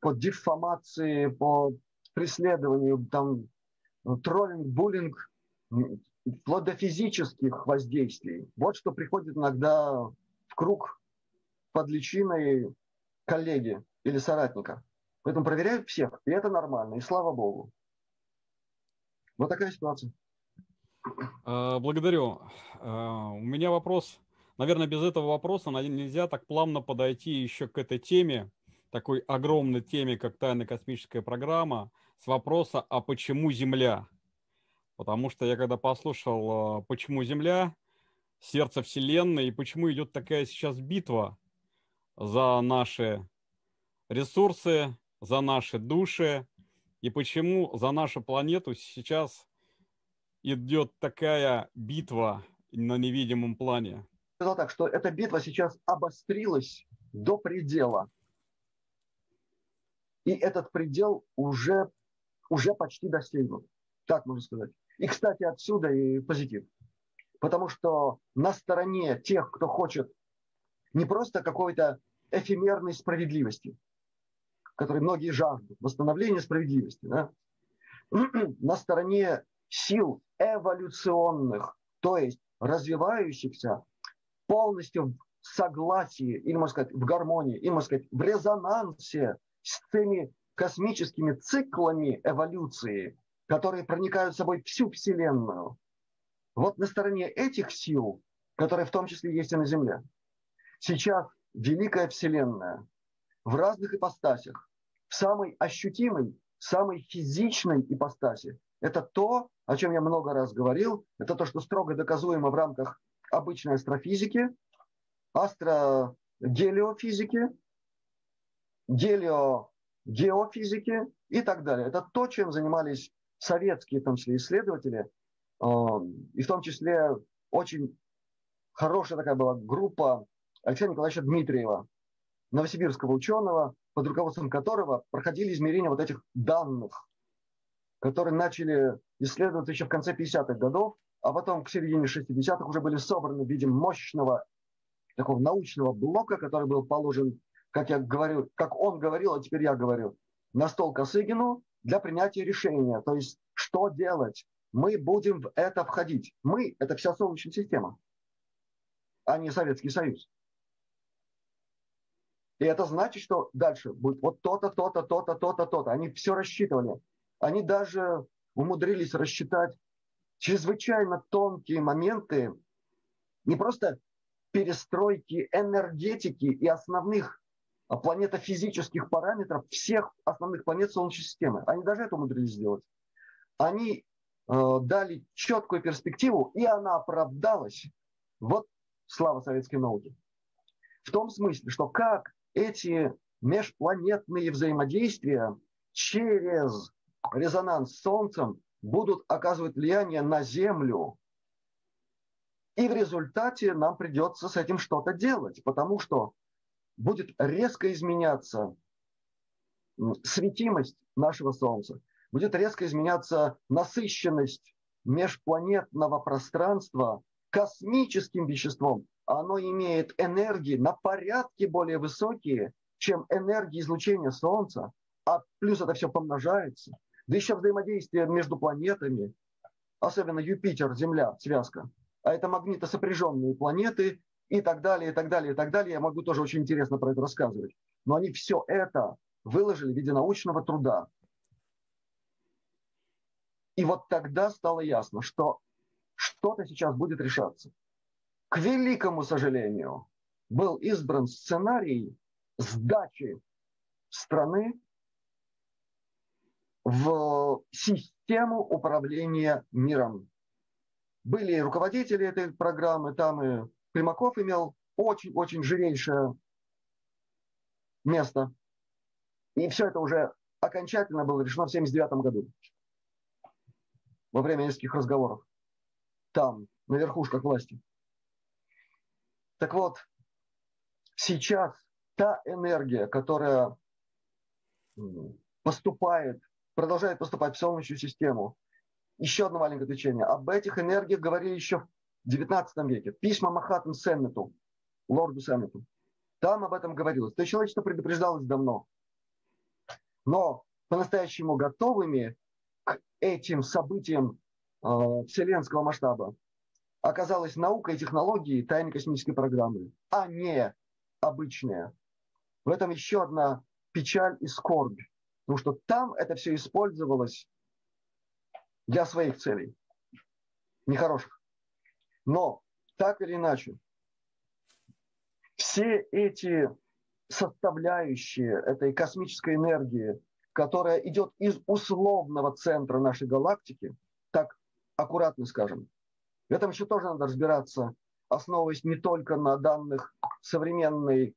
[SPEAKER 2] по дефамации, по преследованию, там, троллинг, буллинг вплоть до физических воздействий. Вот что приходит иногда в круг под личиной коллеги или соратника. Поэтому проверяют всех, и это нормально, и слава богу. Вот такая ситуация.
[SPEAKER 1] А, благодарю. А, у меня вопрос, наверное, без этого вопроса нельзя так плавно подойти еще к этой теме, такой огромной теме, как тайная космическая программа, с вопроса, а почему Земля? Потому что я когда послушал, а, почему Земля, сердце Вселенной, и почему идет такая сейчас битва за наши ресурсы, за наши души, и почему за нашу планету сейчас идет такая битва на невидимом плане.
[SPEAKER 2] Сказал так, что эта битва сейчас обострилась до предела. И этот предел уже, уже почти достигнут. Так можно сказать. И, кстати, отсюда и позитив. Потому что на стороне тех, кто хочет не просто какой-то эфемерной справедливости, которой многие жаждут, восстановления справедливости, да? на стороне сил эволюционных, то есть развивающихся полностью в согласии, или, можно сказать, в гармонии, или, можно сказать, в резонансе с теми космическими циклами эволюции, которые проникают собой всю Вселенную. Вот на стороне этих сил, которые в том числе есть и на Земле, сейчас великая Вселенная в разных ипостасях, в самой ощутимой, самой физичной ипостаси. Это то, о чем я много раз говорил, это то, что строго доказуемо в рамках обычной астрофизики, астрогелиофизики, гелиогеофизики и так далее. Это то, чем занимались советские, в том числе, исследователи, э, и в том числе очень хорошая такая была группа Алексея Николаевича Дмитриева, новосибирского ученого, под руководством которого проходили измерения вот этих данных, которые начали исследоваться еще в конце 50-х годов, а потом к середине 60-х уже были собраны в виде мощного такого научного блока, который был положен, как я говорю, как он говорил, а теперь я говорю, на стол Косыгину для принятия решения. То есть, что делать? Мы будем в это входить. Мы – это вся Солнечная система, а не Советский Союз. И это значит, что дальше будет вот то-то, то-то, то-то, то-то, то-то. Они все рассчитывали. Они даже умудрились рассчитать чрезвычайно тонкие моменты не просто перестройки энергетики и основных планетофизических параметров всех основных планет Солнечной системы. Они даже это умудрились сделать. Они э, дали четкую перспективу, и она оправдалась. Вот слава советской науки. В том смысле, что как эти межпланетные взаимодействия через резонанс с Солнцем будут оказывать влияние на Землю. И в результате нам придется с этим что-то делать, потому что будет резко изменяться светимость нашего Солнца, будет резко изменяться насыщенность межпланетного пространства космическим веществом, оно имеет энергии на порядке более высокие, чем энергии излучения Солнца, а плюс это все помножается. Да еще взаимодействие между планетами, особенно Юпитер, Земля, связка, а это магнитосопряженные планеты и так далее, и так далее, и так далее. Я могу тоже очень интересно про это рассказывать. Но они все это выложили в виде научного труда. И вот тогда стало ясно, что что-то сейчас будет решаться. К великому сожалению, был избран сценарий сдачи страны в систему управления миром. Были руководители этой программы, там и Примаков имел очень-очень живейшее место. И все это уже окончательно было решено в 1979 году во время нескольких разговоров там, на верхушках власти. Так вот, сейчас та энергия, которая поступает, продолжает поступать в Солнечную систему, еще одно маленькое отвлечение. Об этих энергиях говорили еще в XIX веке. Письма Махатм Сеннету, лорду Сеннету. Там об этом говорилось. То есть человечество предупреждалось давно. Но по-настоящему готовыми к этим событиям э, вселенского масштаба оказалась наука и технологии тайной космической программы, а не обычные. В этом еще одна печаль и скорбь. Потому что там это все использовалось для своих целей. Нехороших. Но так или иначе, все эти составляющие этой космической энергии, которая идет из условного центра нашей галактики, так аккуратно скажем, в этом еще тоже надо разбираться, основываясь не только на данных современной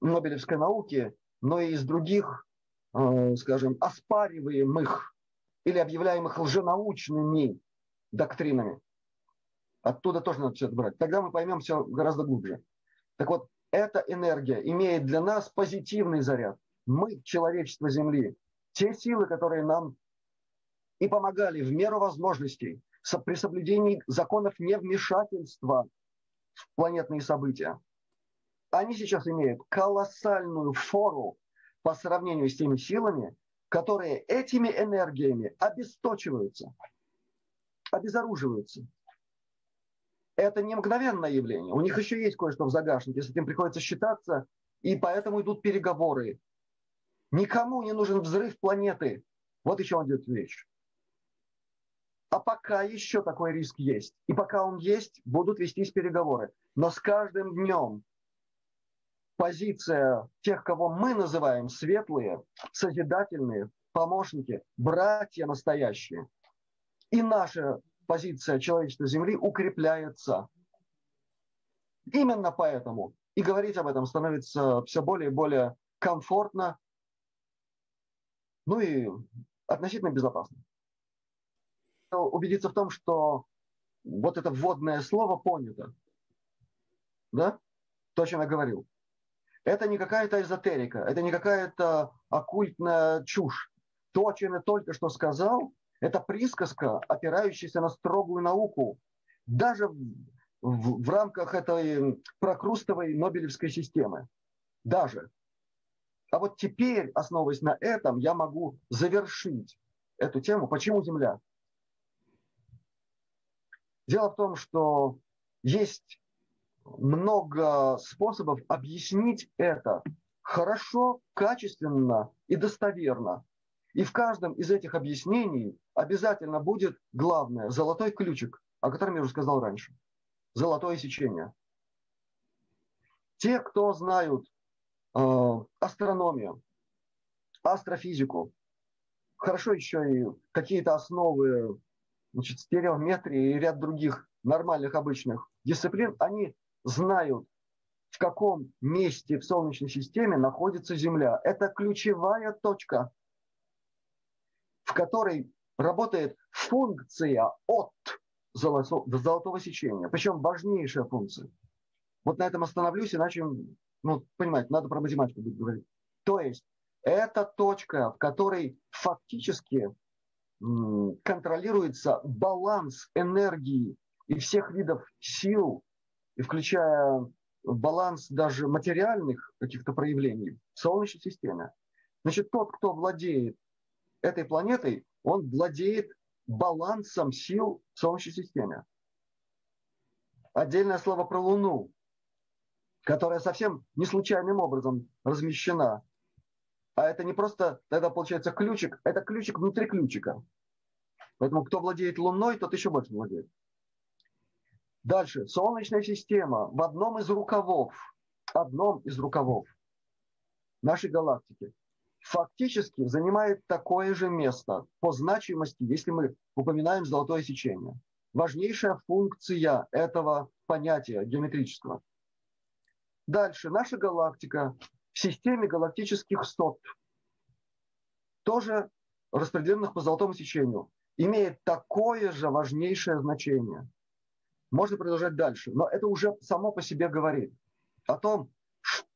[SPEAKER 2] Нобелевской науки, но и из других, э, скажем, оспариваемых или объявляемых лженаучными доктринами. Оттуда тоже надо все это брать. Тогда мы поймем все гораздо глубже. Так вот, эта энергия имеет для нас позитивный заряд. Мы, человечество Земли, те силы, которые нам и помогали в меру возможностей при соблюдении законов невмешательства в планетные события, они сейчас имеют колоссальную фору по сравнению с теми силами, которые этими энергиями обесточиваются, обезоруживаются. Это не мгновенное явление. У них еще есть кое-что в загашнике, с этим приходится считаться, и поэтому идут переговоры. Никому не нужен взрыв планеты. Вот еще он идет речь. А пока еще такой риск есть. И пока он есть, будут вестись переговоры. Но с каждым днем позиция тех, кого мы называем светлые, созидательные, помощники, братья настоящие, и наша позиция человечества Земли укрепляется. Именно поэтому и говорить об этом становится все более и более комфортно, ну и относительно безопасно убедиться в том, что вот это вводное слово понято. Да? То, о чем я говорил. Это не какая-то эзотерика, это не какая-то оккультная чушь. То, о чем я только что сказал, это присказка, опирающаяся на строгую науку. Даже в, в, в рамках этой прокрустовой Нобелевской системы. Даже. А вот теперь, основываясь на этом, я могу завершить эту тему. Почему Земля? Дело в том, что есть много способов объяснить это хорошо, качественно и достоверно. И в каждом из этих объяснений обязательно будет главное – золотой ключик, о котором я уже сказал раньше. Золотое сечение. Те, кто знают э, астрономию, астрофизику, хорошо еще и какие-то основы значит, стереометрии и ряд других нормальных обычных дисциплин, они знают, в каком месте в Солнечной системе находится Земля. Это ключевая точка, в которой работает функция от золотого сечения. Причем важнейшая функция. Вот на этом остановлюсь, иначе, ну, понимаете, надо про математику будет говорить. То есть это точка, в которой фактически контролируется баланс энергии и всех видов сил, и включая баланс даже материальных каких-то проявлений в Солнечной системе. Значит, тот, кто владеет этой планетой, он владеет балансом сил в Солнечной системе. Отдельное слово про Луну, которая совсем не случайным образом размещена а это не просто, тогда получается ключик, это ключик внутри ключика. Поэтому кто владеет Луной, тот еще больше владеет. Дальше. Солнечная система в одном из рукавов, одном из рукавов нашей галактики фактически занимает такое же место по значимости, если мы упоминаем золотое сечение. Важнейшая функция этого понятия геометрического. Дальше. Наша галактика в системе галактических сот, тоже распределенных по золотому сечению, имеет такое же важнейшее значение. Можно продолжать дальше, но это уже само по себе говорит о том,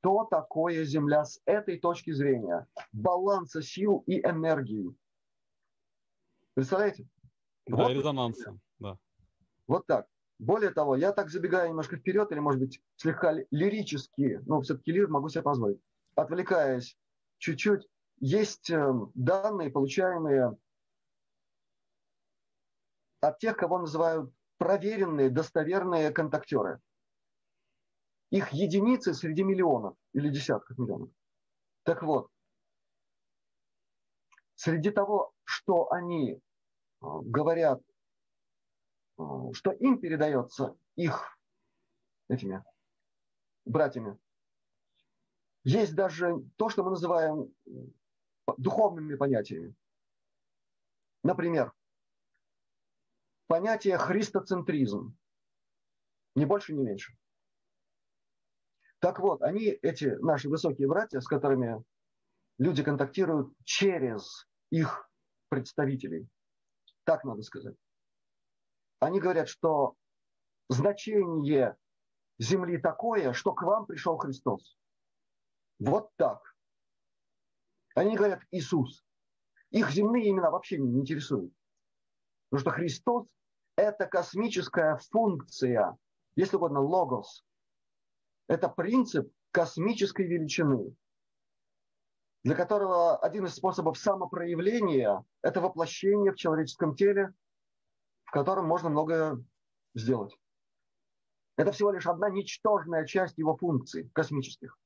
[SPEAKER 2] что такое Земля с этой точки зрения, баланса сил и энергии. Представляете?
[SPEAKER 1] Да, вот, резонанса, да.
[SPEAKER 2] Вот так. Более того, я так забегаю немножко вперед, или, может быть, слегка лирически, но все-таки лир могу себе позволить, отвлекаясь чуть-чуть, есть эм, данные, получаемые от тех, кого называют проверенные, достоверные контактеры. Их единицы среди миллионов или десятков миллионов. Так вот, среди того, что они э, говорят что им передается их этими братьями. Есть даже то, что мы называем духовными понятиями. Например, понятие христоцентризм. Ни больше, ни меньше. Так вот, они, эти наши высокие братья, с которыми люди контактируют через их представителей, так надо сказать они говорят, что значение земли такое, что к вам пришел Христос. Вот так. Они говорят Иисус. Их земные имена вообще не интересуют. Потому что Христос – это космическая функция, если угодно, логос. Это принцип космической величины, для которого один из способов самопроявления – это воплощение в человеческом теле, в котором можно многое сделать. Это всего лишь одна ничтожная часть его функций космических.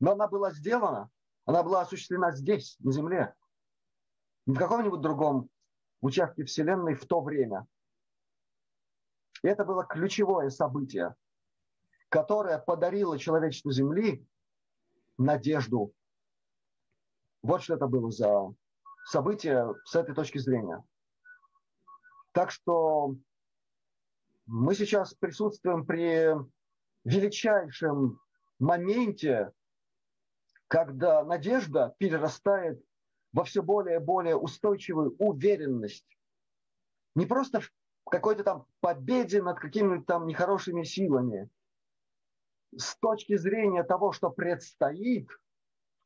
[SPEAKER 2] Но она была сделана, она была осуществлена здесь, на Земле, не в каком-нибудь другом участке Вселенной в то время. И это было ключевое событие, которое подарило человечеству Земли надежду. Вот что это было за событие с этой точки зрения. Так что мы сейчас присутствуем при величайшем моменте, когда надежда перерастает во все более и более устойчивую уверенность. Не просто в какой-то там победе над какими-то там нехорошими силами. С точки зрения того, что предстоит,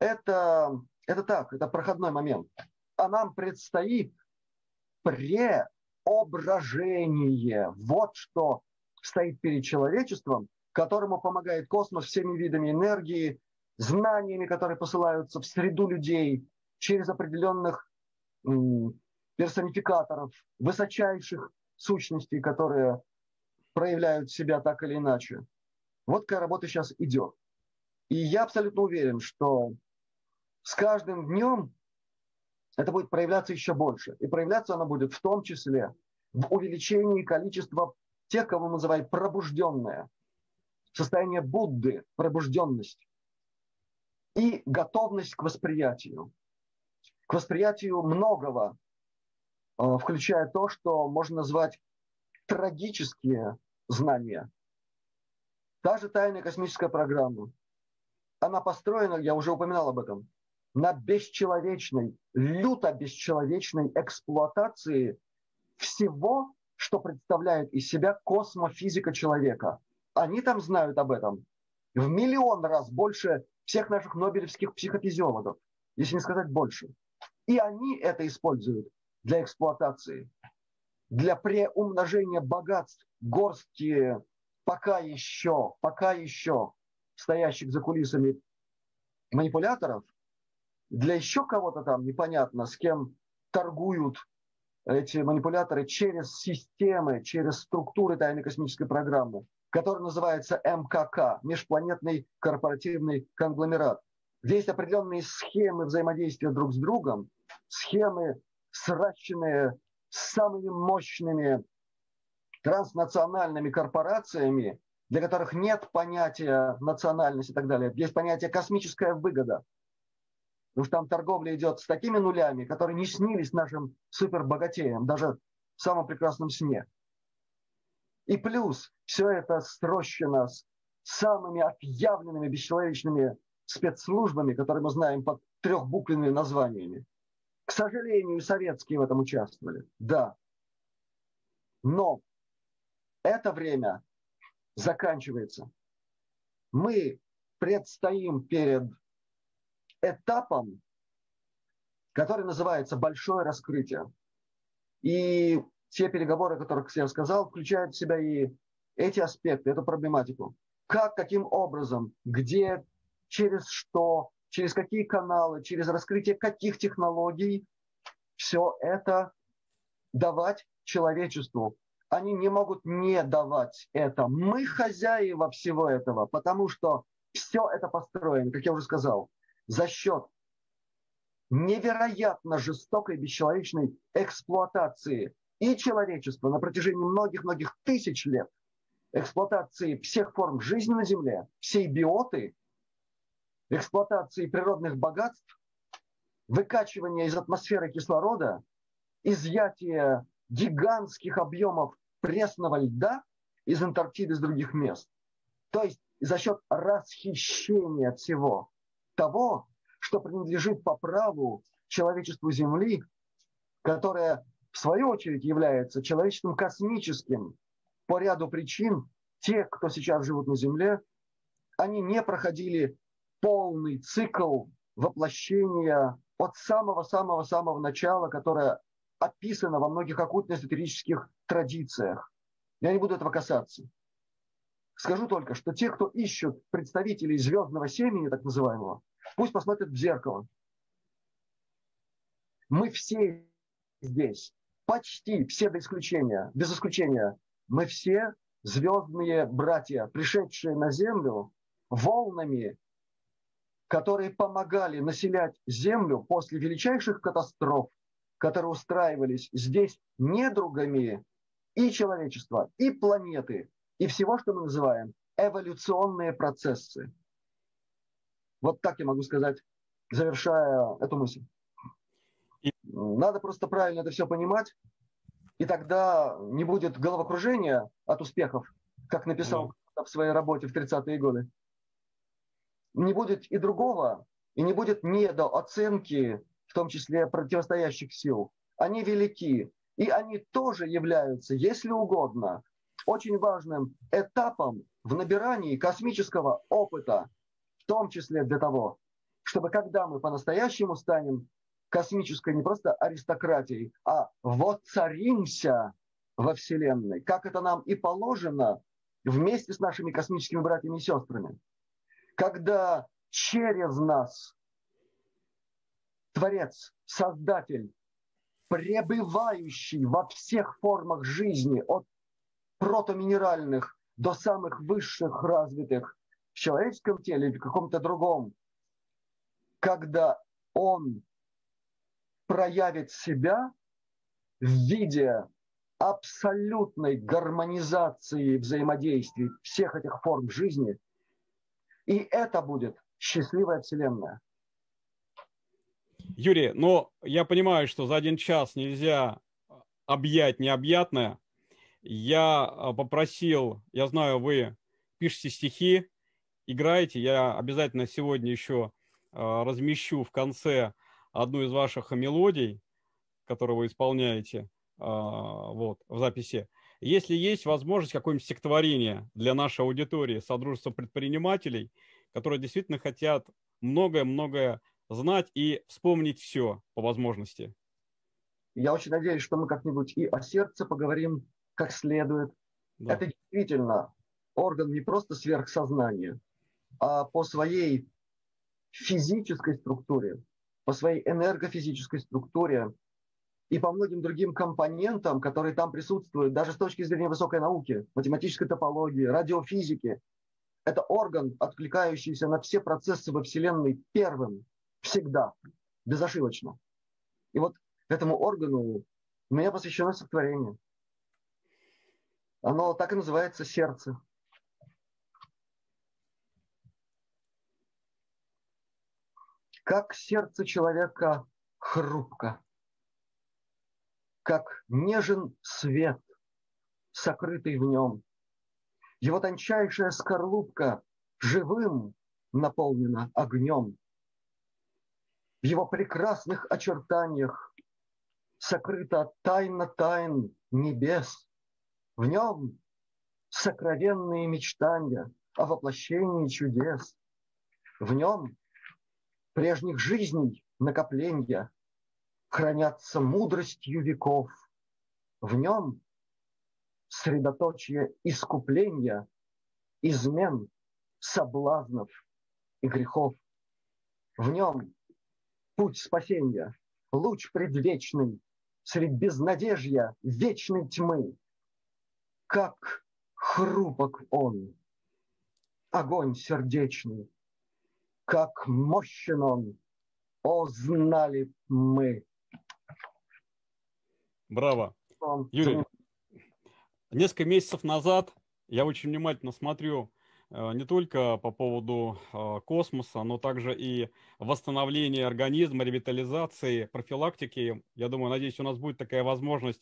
[SPEAKER 2] это, это так, это проходной момент. А нам предстоит преображение. Вот что стоит перед человечеством, которому помогает космос всеми видами энергии, знаниями, которые посылаются в среду людей через определенных персонификаторов, высочайших сущностей, которые проявляют себя так или иначе. Вот какая работа сейчас идет. И я абсолютно уверен, что с каждым днем это будет проявляться еще больше. И проявляться оно будет в том числе в увеличении количества тех, кого мы называем пробужденные. Состояние Будды, пробужденность и готовность к восприятию. К восприятию многого, э, включая то, что можно назвать трагические знания. Та же тайная космическая программа, она построена, я уже упоминал об этом, на бесчеловечной, люто бесчеловечной эксплуатации всего, что представляет из себя космофизика человека. Они там знают об этом в миллион раз больше всех наших нобелевских психофизиологов, если не сказать больше. И они это используют для эксплуатации, для преумножения богатств горстки пока еще, пока еще стоящих за кулисами манипуляторов, для еще кого-то там непонятно, с кем торгуют эти манипуляторы через системы, через структуры тайной космической программы который называется МКК, межпланетный корпоративный конгломерат. Есть определенные схемы взаимодействия друг с другом, схемы, сращенные с самыми мощными транснациональными корпорациями, для которых нет понятия национальности и так далее. Есть понятие космическая выгода. Потому что там торговля идет с такими нулями, которые не снились нашим супербогатеям, даже в самом прекрасном сне. И плюс все это срощено с самыми отъявленными бесчеловечными спецслужбами, которые мы знаем под трехбуквенными названиями. К сожалению, советские в этом участвовали. Да. Но это время заканчивается. Мы предстоим перед этапом, который называется большое раскрытие. И те переговоры, о которых я сказал, включают в себя и эти аспекты, эту проблематику. Как, каким образом, где, через что, через какие каналы, через раскрытие каких технологий все это давать человечеству. Они не могут не давать это. Мы хозяева всего этого, потому что все это построено, как я уже сказал, за счет невероятно жестокой, бесчеловечной эксплуатации и человечества на протяжении многих-многих тысяч лет эксплуатации всех форм жизни на Земле, всей биоты, эксплуатации природных богатств, выкачивания из атмосферы кислорода, изъятия гигантских объемов пресного льда из Антарктиды, из других мест. То есть за счет расхищения всего того, что принадлежит по праву человечеству Земли, которое в свою очередь является человечеством космическим по ряду причин. Те, кто сейчас живут на Земле, они не проходили полный цикл воплощения от самого-самого-самого начала, которое описано во многих оккультно-эзотерических традициях. Я не буду этого касаться. Скажу только, что те, кто ищут представителей звездного семени, так называемого, пусть посмотрят в зеркало. Мы все здесь, почти все до исключения, без исключения, мы все звездные братья, пришедшие на Землю волнами, которые помогали населять Землю после величайших катастроф, которые устраивались здесь недругами и человечества, и планеты, и всего, что мы называем эволюционные процессы. Вот так я могу сказать, завершая эту мысль. Надо просто правильно это все понимать, и тогда не будет головокружения от успехов, как написал в своей работе в 30-е годы. Не будет и другого, и не будет недооценки, в том числе противостоящих сил. Они велики, и они тоже являются, если угодно, очень важным этапом в набирании космического опыта, в том числе для того, чтобы когда мы по-настоящему станем космической не просто аристократией, а воцаримся во Вселенной, как это нам и положено вместе с нашими космическими братьями и сестрами. Когда через нас Творец, Создатель, пребывающий во всех формах жизни, от протоминеральных до самых высших развитых в человеческом теле или в каком-то другом, когда он проявит себя в виде абсолютной гармонизации взаимодействий всех этих форм жизни. И это будет счастливая Вселенная.
[SPEAKER 1] Юрий, но я понимаю, что за один час нельзя объять необъятное. Я а, попросил, я знаю, вы пишете стихи, играете. Я обязательно сегодня еще а, размещу в конце одну из ваших мелодий, которую вы исполняете а, вот, в записи. Если есть возможность какое-нибудь стихотворение для нашей аудитории Содружества предпринимателей, которые действительно хотят многое-многое знать и вспомнить все по возможности.
[SPEAKER 2] Я очень надеюсь, что мы как-нибудь и о сердце поговорим как следует. Да. Это действительно орган не просто сверхсознания, а по своей физической структуре по своей энергофизической структуре и по многим другим компонентам, которые там присутствуют, даже с точки зрения высокой науки, математической топологии, радиофизики. Это орган, откликающийся на все процессы во Вселенной первым, всегда, безошибочно. И вот этому органу у меня посвящено сотворение. Оно так и называется сердце. как сердце человека хрупко, как нежен свет, сокрытый в нем. Его тончайшая скорлупка живым наполнена огнем. В его прекрасных очертаниях сокрыта тайна тайн небес. В нем сокровенные мечтания о воплощении чудес. В нем прежних жизней накопления хранятся мудростью веков. В нем средоточие искупления, измен, соблазнов и грехов. В нем путь спасения, луч предвечный, средь безнадежья вечной тьмы. Как хрупок он, огонь сердечный, как мощен он, о, знали мы.
[SPEAKER 1] Браво. Юрий, несколько месяцев назад я очень внимательно смотрю не только по поводу э, космоса, но также и восстановления организма, ревитализации, профилактики. Я думаю, надеюсь, у нас будет такая возможность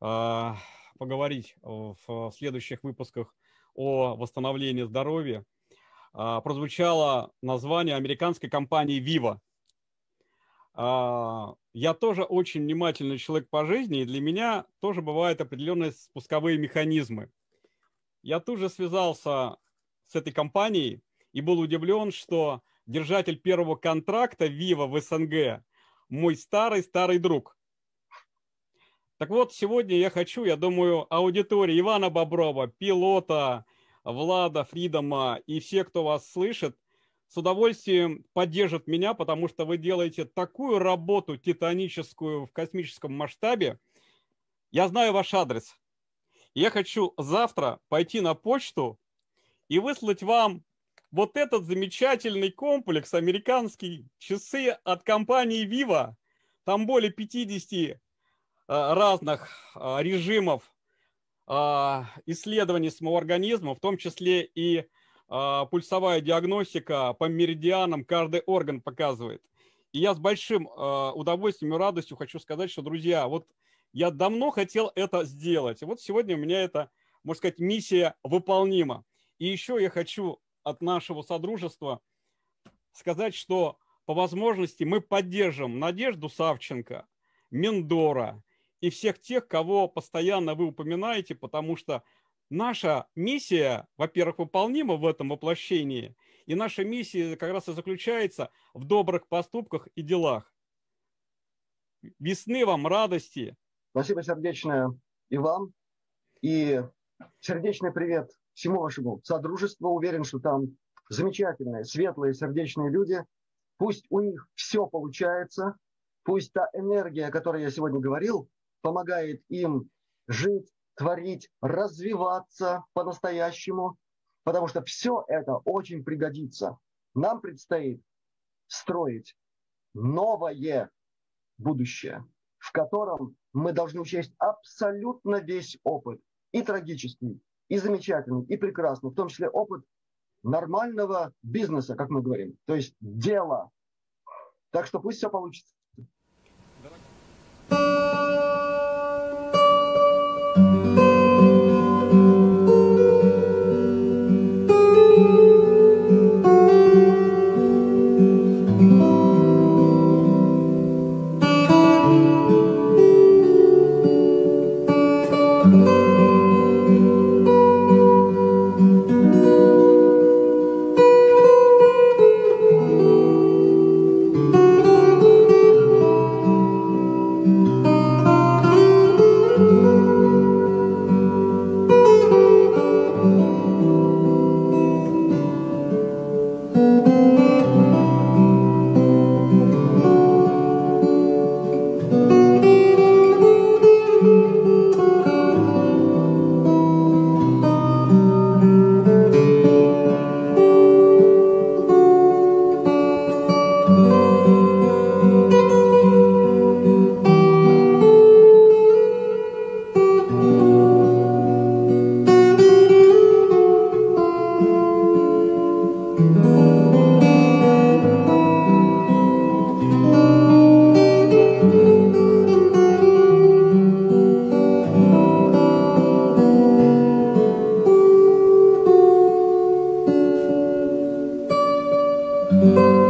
[SPEAKER 1] э, поговорить в следующих выпусках о восстановлении здоровья. Прозвучало название американской компании Viva. Я тоже очень внимательный человек по жизни, и для меня тоже бывают определенные спусковые механизмы. Я тут же связался с этой компанией и был удивлен, что держатель первого контракта Viva в СНГ мой старый-старый друг. Так вот, сегодня я хочу, я думаю, аудитории Ивана Боброва, пилота, Влада Фридома и все, кто вас слышит, с удовольствием поддержат меня, потому что вы делаете такую работу титаническую в космическом масштабе. Я знаю ваш адрес. Я хочу завтра пойти на почту и выслать вам вот этот замечательный комплекс американские часы от компании Viva. Там более 50 э, разных э, режимов э, исследований самого организма, в том числе и пульсовая диагностика по меридианам каждый орган показывает. И я с большим удовольствием и радостью хочу сказать, что, друзья, вот я давно хотел это сделать. вот сегодня у меня это, можно сказать, миссия выполнима. И еще я хочу от нашего содружества сказать, что по возможности мы поддержим Надежду Савченко, Мендора и всех тех, кого постоянно вы упоминаете, потому что наша миссия, во-первых, выполнима в этом воплощении, и наша миссия как раз и заключается в добрых поступках и делах. Весны вам, радости.
[SPEAKER 2] Спасибо сердечное и вам. И сердечный привет всему вашему содружеству. Уверен, что там замечательные, светлые, сердечные люди. Пусть у них все получается. Пусть та энергия, о которой я сегодня говорил, помогает им жить, творить, развиваться по-настоящему. Потому что все это очень пригодится. Нам предстоит строить новое будущее, в котором мы должны учесть абсолютно весь опыт, и трагический, и замечательный, и прекрасный, в том числе опыт нормального бизнеса, как мы говорим, то есть дела. Так что пусть все получится. 嗯。